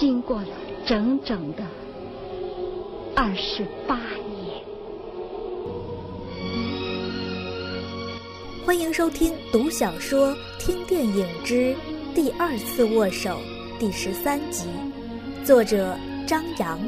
经过了整整的二十八年。欢迎收听《读小说听电影之第二次握手》第十三集，作者张扬，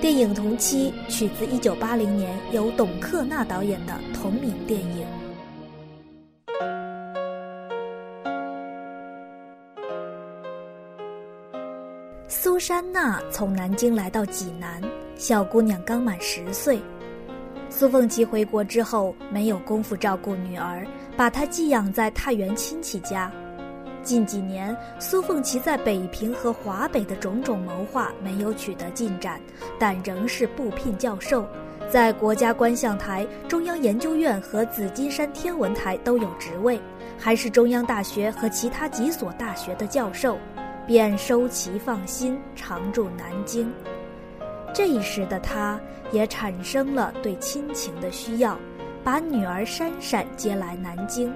电影同期取自一九八零年由董克娜导演的同名电影。珊娜从南京来到济南，小姑娘刚满十岁。苏凤琪回国之后没有功夫照顾女儿，把她寄养在太原亲戚家。近几年，苏凤琪在北平和华北的种种谋划没有取得进展，但仍是部聘教授，在国家观象台、中央研究院和紫金山天文台都有职位，还是中央大学和其他几所大学的教授。便收其放心，常驻南京。这一时的他，也产生了对亲情的需要，把女儿珊珊接来南京。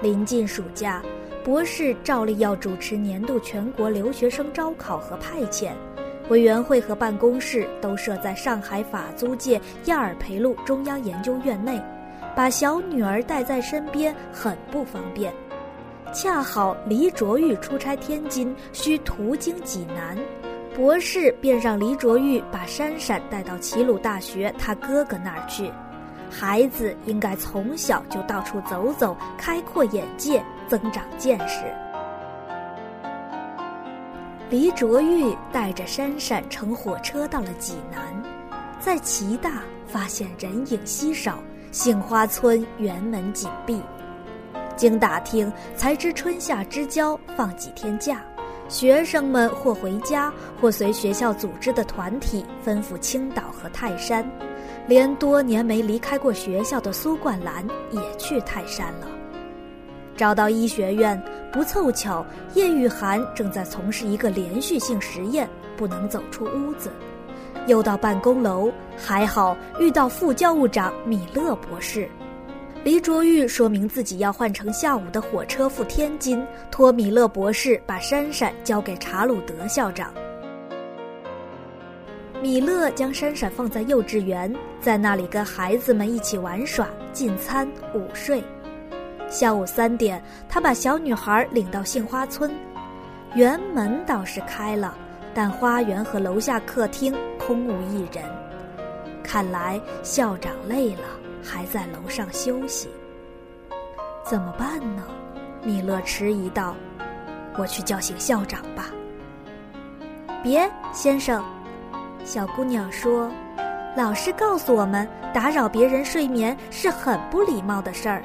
临近暑假，博士照例要主持年度全国留学生招考和派遣，委员会和办公室都设在上海法租界亚尔培路中央研究院内，把小女儿带在身边很不方便。恰好黎卓玉出差天津，需途经济南，博士便让黎卓玉把珊珊带到齐鲁大学他哥哥那儿去。孩子应该从小就到处走走，开阔眼界，增长见识。黎卓玉带着珊珊乘火车到了济南，在齐大发现人影稀少，杏花村园门紧闭。经打听才知，春夏之交放几天假，学生们或回家，或随学校组织的团体奔赴青岛和泰山，连多年没离开过学校的苏冠兰也去泰山了。找到医学院，不凑巧，叶玉涵正在从事一个连续性实验，不能走出屋子。又到办公楼，还好遇到副教务长米勒博士。黎卓玉说明自己要换乘下午的火车赴天津，托米勒博士把珊珊交给查鲁德校长。米勒将珊珊放在幼稚园，在那里跟孩子们一起玩耍、进餐、午睡。下午三点，他把小女孩领到杏花村，园门倒是开了，但花园和楼下客厅空无一人。看来校长累了。还在楼上休息，怎么办呢？米勒迟疑道：“我去叫醒校长吧。”别，先生，小姑娘说：“老师告诉我们，打扰别人睡眠是很不礼貌的事儿。”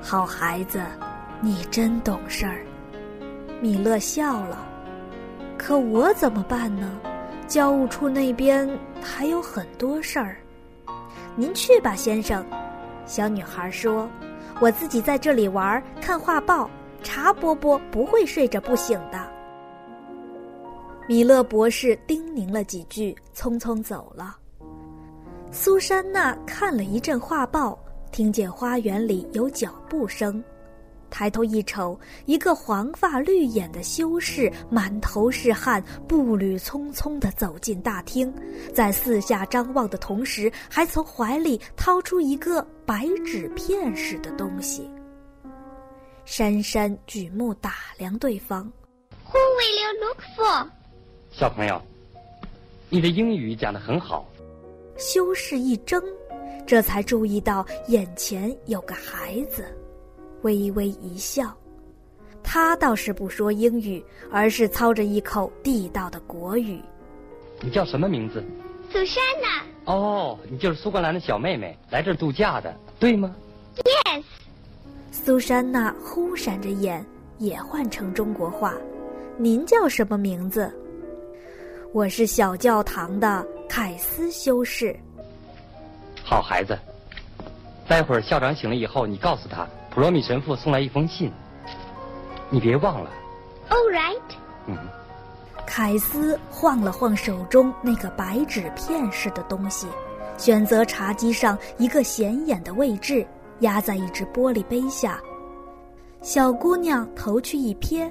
好孩子，你真懂事儿。米勒笑了。可我怎么办呢？教务处那边还有很多事儿。您去吧，先生。小女孩说：“我自己在这里玩，看画报。茶波波不会睡着不醒的。”米勒博士叮咛了几句，匆匆走了。苏珊娜看了一阵画报，听见花园里有脚步声。抬头一瞅，一个黄发绿眼的修士满头是汗，步履匆匆地走进大厅，在四下张望的同时，还从怀里掏出一个白纸片似的东西。珊珊举目打量对方，Who will you look for？小朋友，你的英语讲得很好。修士一怔，这才注意到眼前有个孩子。微微一笑，他倒是不说英语，而是操着一口地道的国语。你叫什么名字？苏珊娜。哦，你就是苏格兰的小妹妹，来这儿度假的，对吗？Yes。苏珊娜忽闪着眼，也换成中国话。您叫什么名字？”“我是小教堂的凯斯修士。”“好孩子，待会儿校长醒了以后，你告诉他，普罗米神父送来一封信，你别忘了。”“All right。”嗯。凯斯晃了晃手中那个白纸片似的东西，选择茶几上一个显眼的位置，压在一只玻璃杯下。小姑娘头去一瞥，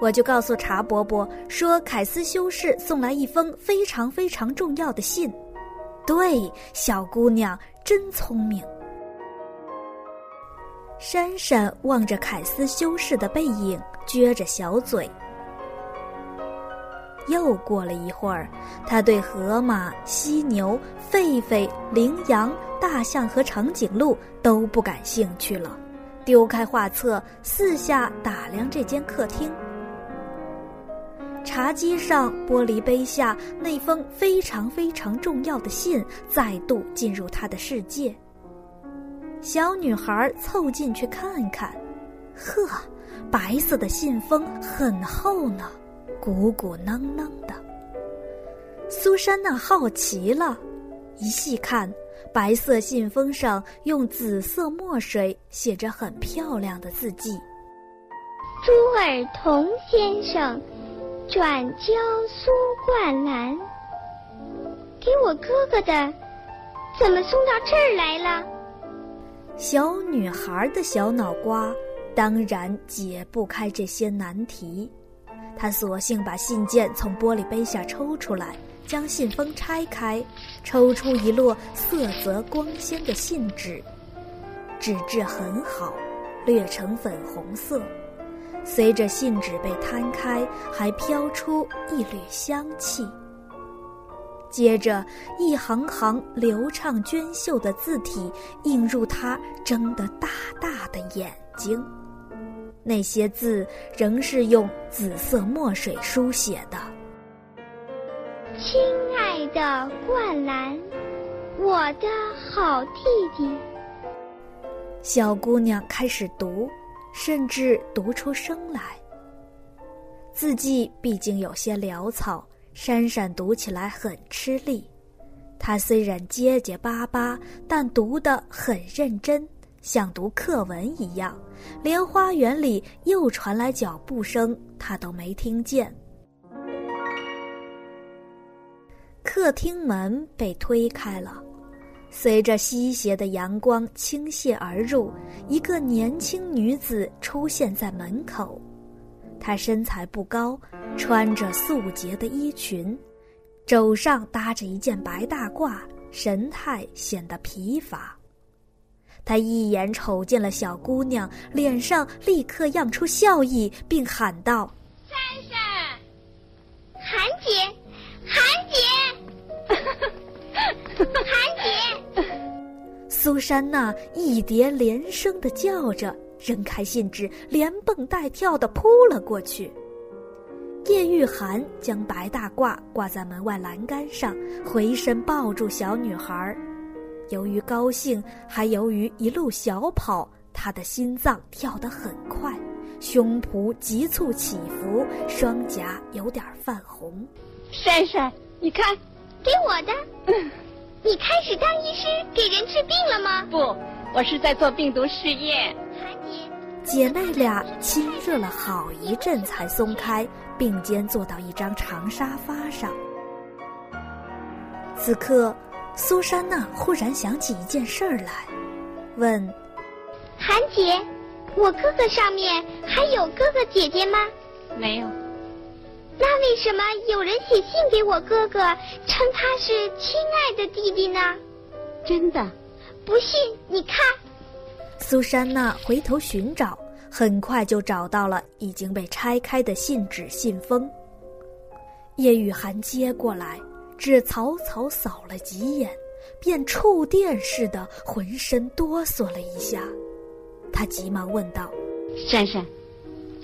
我就告诉茶伯伯说：“凯斯修士送来一封非常非常重要的信。”对，小姑娘真聪明。珊珊望着凯斯修士的背影，撅着小嘴。又过了一会儿，他对河马、犀牛、狒狒、羚羊、大象和长颈鹿都不感兴趣了，丢开画册，四下打量这间客厅。茶几上玻璃杯下那封非常非常重要的信再度进入他的世界。小女孩凑近去看看，呵，白色的信封很厚呢。鼓鼓囊囊的，苏珊娜好奇了，一细看，白色信封上用紫色墨水写着很漂亮的字迹：“朱尔同先生，转交苏冠兰，给我哥哥的，怎么送到这儿来了？”小女孩的小脑瓜当然解不开这些难题。她索性把信件从玻璃杯下抽出来，将信封拆开，抽出一摞色泽光鲜的信纸，纸质很好，略呈粉红色。随着信纸被摊开，还飘出一缕香气。接着，一行行流畅娟秀的字体映入他睁得大大的眼睛。那些字仍是用紫色墨水书写的。亲爱的冠兰，我的好弟弟。小姑娘开始读，甚至读出声来。字迹毕竟有些潦草，珊珊读起来很吃力。她虽然结结巴巴，但读得很认真。像读课文一样，连花园里又传来脚步声，她都没听见。客厅门被推开了，随着西斜的阳光倾泻而入，一个年轻女子出现在门口。她身材不高，穿着素洁的衣裙，肘上搭着一件白大褂，神态显得疲乏。他一眼瞅见了小姑娘，脸上立刻漾出笑意，并喊道：“珊珊，韩姐，韩姐，韩姐！”苏珊娜一叠连声的叫着，扔开信纸，连蹦带跳的扑了过去。叶玉涵将白大褂挂在门外栏杆上，回身抱住小女孩。由于高兴，还由于一路小跑，她的心脏跳得很快，胸脯急促起伏，双颊有点泛红。珊珊，你看，给我的。嗯 你开始当医师给人治病了吗？不，我是在做病毒试验。姐妹俩亲热了好一阵才松开，并肩坐到一张长沙发上。此刻。苏珊娜忽然想起一件事儿来，问：“韩姐，我哥哥上面还有哥哥姐姐吗？”“没有。”“那为什么有人写信给我哥哥，称他是亲爱的弟弟呢？”“真的，不信你看。”苏珊娜回头寻找，很快就找到了已经被拆开的信纸信封。叶雨涵接过来。只草草扫了几眼，便触电似的浑身哆嗦了一下。他急忙问道：“珊珊，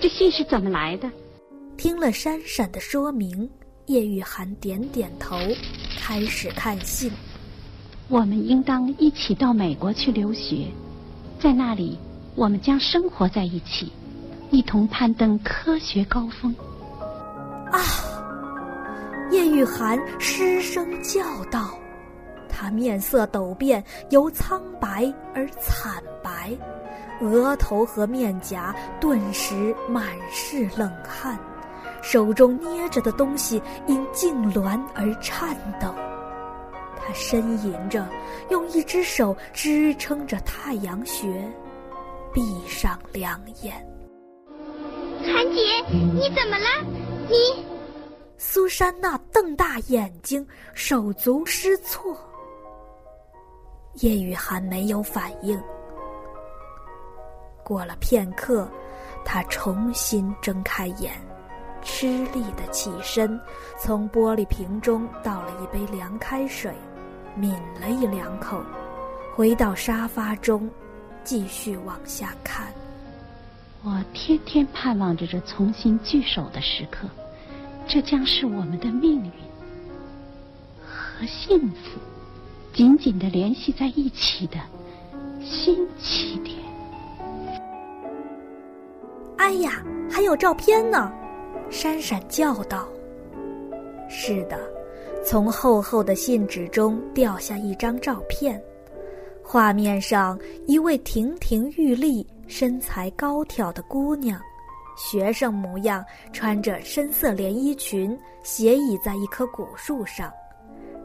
这信是怎么来的？”听了珊珊的说明，叶雨涵点点头，开始看信。我们应当一起到美国去留学，在那里我们将生活在一起。一同攀登科学高峰。啊！叶玉涵失声叫道，他面色陡变，由苍白而惨白，额头和面颊顿时满是冷汗，手中捏着的东西因痉挛而颤抖。他呻吟着，用一只手支撑着太阳穴，闭上两眼。韩姐，你怎么了？你？苏珊娜瞪大眼睛，手足失措。叶雨涵没有反应。过了片刻，他重新睁开眼，吃力的起身，从玻璃瓶中倒了一杯凉开水，抿了一两口，回到沙发中，继续往下看。我天天盼望着这重新聚首的时刻。这将是我们的命运和幸福紧紧的联系在一起的新起点。哎呀，还有照片呢！闪闪叫道：“是的，从厚厚的信纸中掉下一张照片，画面上一位亭亭玉立、身材高挑的姑娘。”学生模样，穿着深色连衣裙，斜倚在一棵古树上，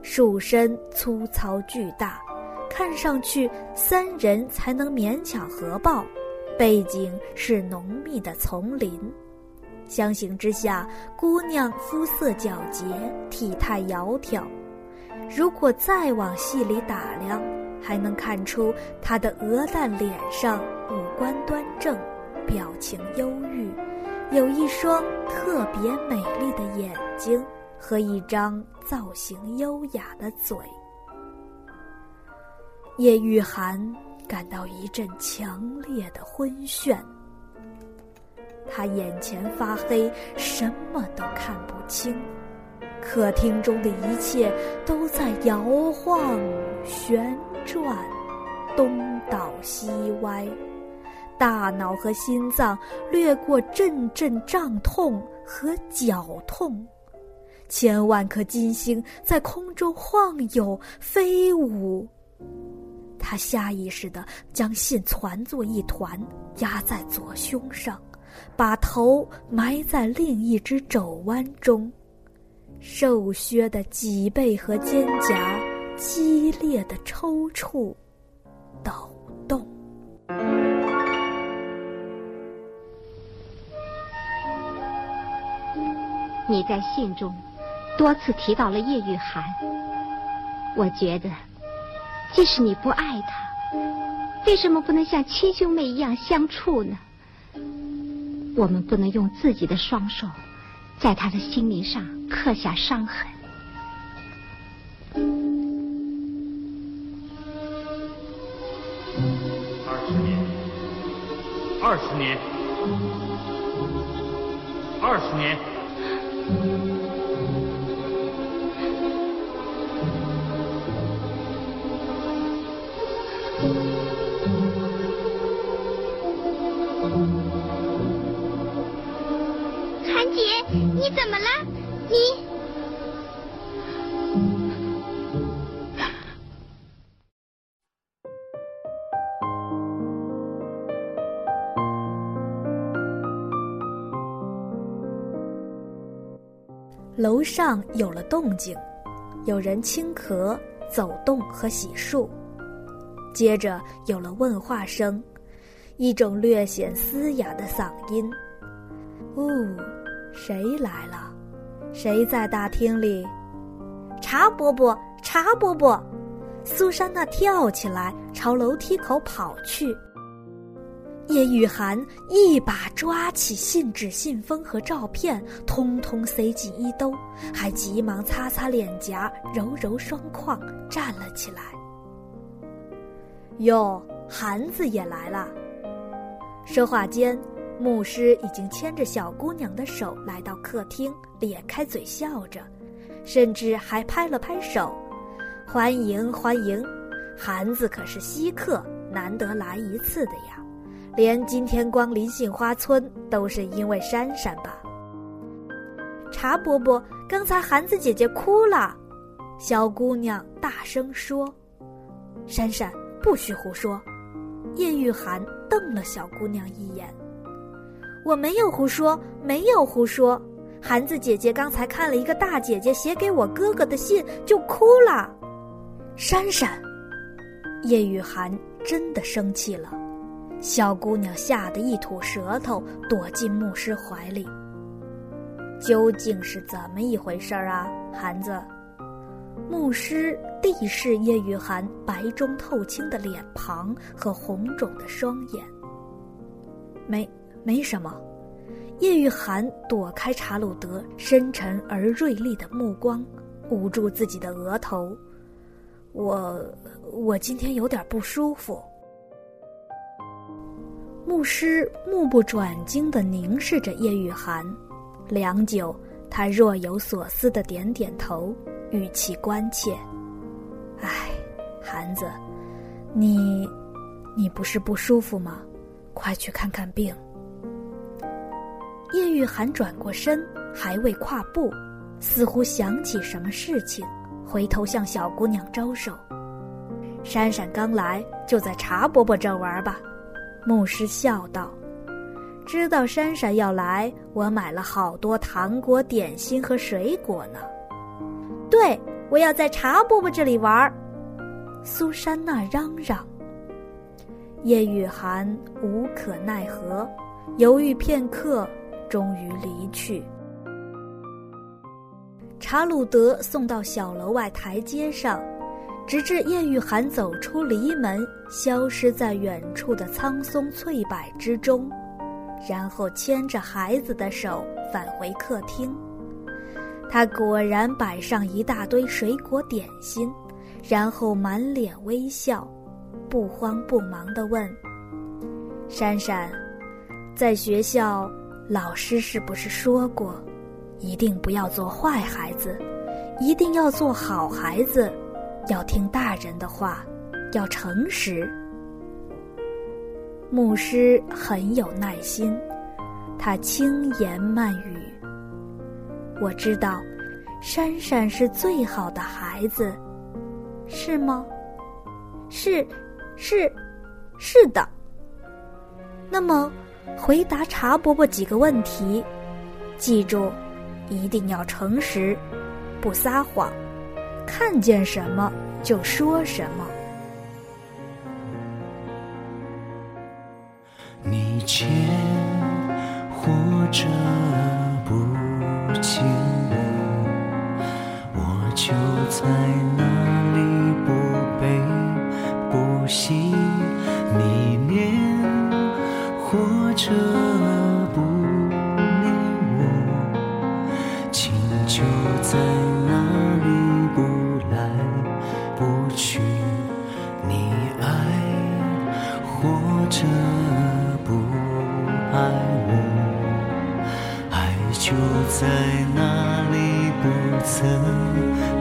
树身粗糙巨大，看上去三人才能勉强合抱。背景是浓密的丛林，相形之下，姑娘肤色皎洁，体态窈窕。如果再往细里打量，还能看出他的鹅蛋脸上五官端正。表情忧郁，有一双特别美丽的眼睛和一张造型优雅的嘴。叶玉涵感到一阵强烈的昏眩，他眼前发黑，什么都看不清，客厅中的一切都在摇晃、旋转、东倒西歪。大脑和心脏掠过阵阵胀痛和绞痛，千万颗金星在空中晃悠飞舞。他下意识地将信攒作一团，压在左胸上，把头埋在另一只肘弯中，瘦削的脊背和肩胛激烈的抽搐、抖动。你在信中多次提到了叶玉涵，我觉得，即使你不爱他，为什么不能像亲兄妹一样相处呢？我们不能用自己的双手在他的心灵上刻下伤痕。年，二十年。上有了动静，有人轻咳、走动和洗漱，接着有了问话声，一种略显嘶哑的嗓音：“哦，谁来了？谁在大厅里？茶伯伯，茶伯伯！”苏珊娜跳起来，朝楼梯口跑去。叶雨涵一把抓起信纸、信封和照片，通通塞进衣兜，还急忙擦擦脸颊，揉揉双眶，站了起来。哟，涵子也来了。说话间，牧师已经牵着小姑娘的手来到客厅，咧开嘴笑着，甚至还拍了拍手，欢迎欢迎。涵子可是稀客，难得来一次的呀。连今天光临杏花村都是因为珊珊吧？茶伯伯，刚才韩子姐姐哭了。小姑娘大声说：“珊珊，不许胡说！”叶玉涵瞪了小姑娘一眼：“我没有胡说，没有胡说。韩子姐姐刚才看了一个大姐姐写给我哥哥的信，就哭了。”珊珊，叶玉涵真的生气了。小姑娘吓得一吐舌头，躲进牧师怀里。究竟是怎么一回事儿啊，韩子？牧师地视叶玉涵白中透青的脸庞和红肿的双眼。没，没什么。叶玉涵躲开查鲁德深沉而锐利的目光，捂住自己的额头。我，我今天有点不舒服。牧师目不转睛地凝视着叶玉涵。良久，他若有所思的点点头，语气关切：“唉，孩子，你，你不是不舒服吗？快去看看病。”叶玉涵转过身，还未跨步，似乎想起什么事情，回头向小姑娘招手：“珊珊刚来，就在茶伯伯这玩吧。”牧师笑道。知道珊珊要来，我买了好多糖果、点心和水果呢。对，我要在茶伯伯这里玩。苏珊娜嚷嚷。叶雨涵无可奈何，犹豫片刻，终于离去。查鲁德送到小楼外台阶上，直至叶雨涵走出篱门，消失在远处的苍松翠柏之中。然后牵着孩子的手返回客厅，他果然摆上一大堆水果点心，然后满脸微笑，不慌不忙地问：“珊珊，在学校，老师是不是说过，一定不要做坏孩子，一定要做好孩子，要听大人的话，要诚实？”牧师很有耐心，他轻言慢语：“我知道，珊珊是最好的孩子，是吗？是，是，是的。那么，回答茶伯伯几个问题，记住，一定要诚实，不撒谎，看见什么就说什么。”见或者不见我，我就在就在那里不曾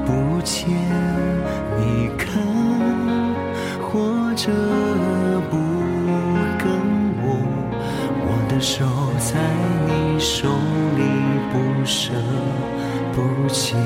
不见。你看，或者不跟我，我的手在你手里不舍不弃。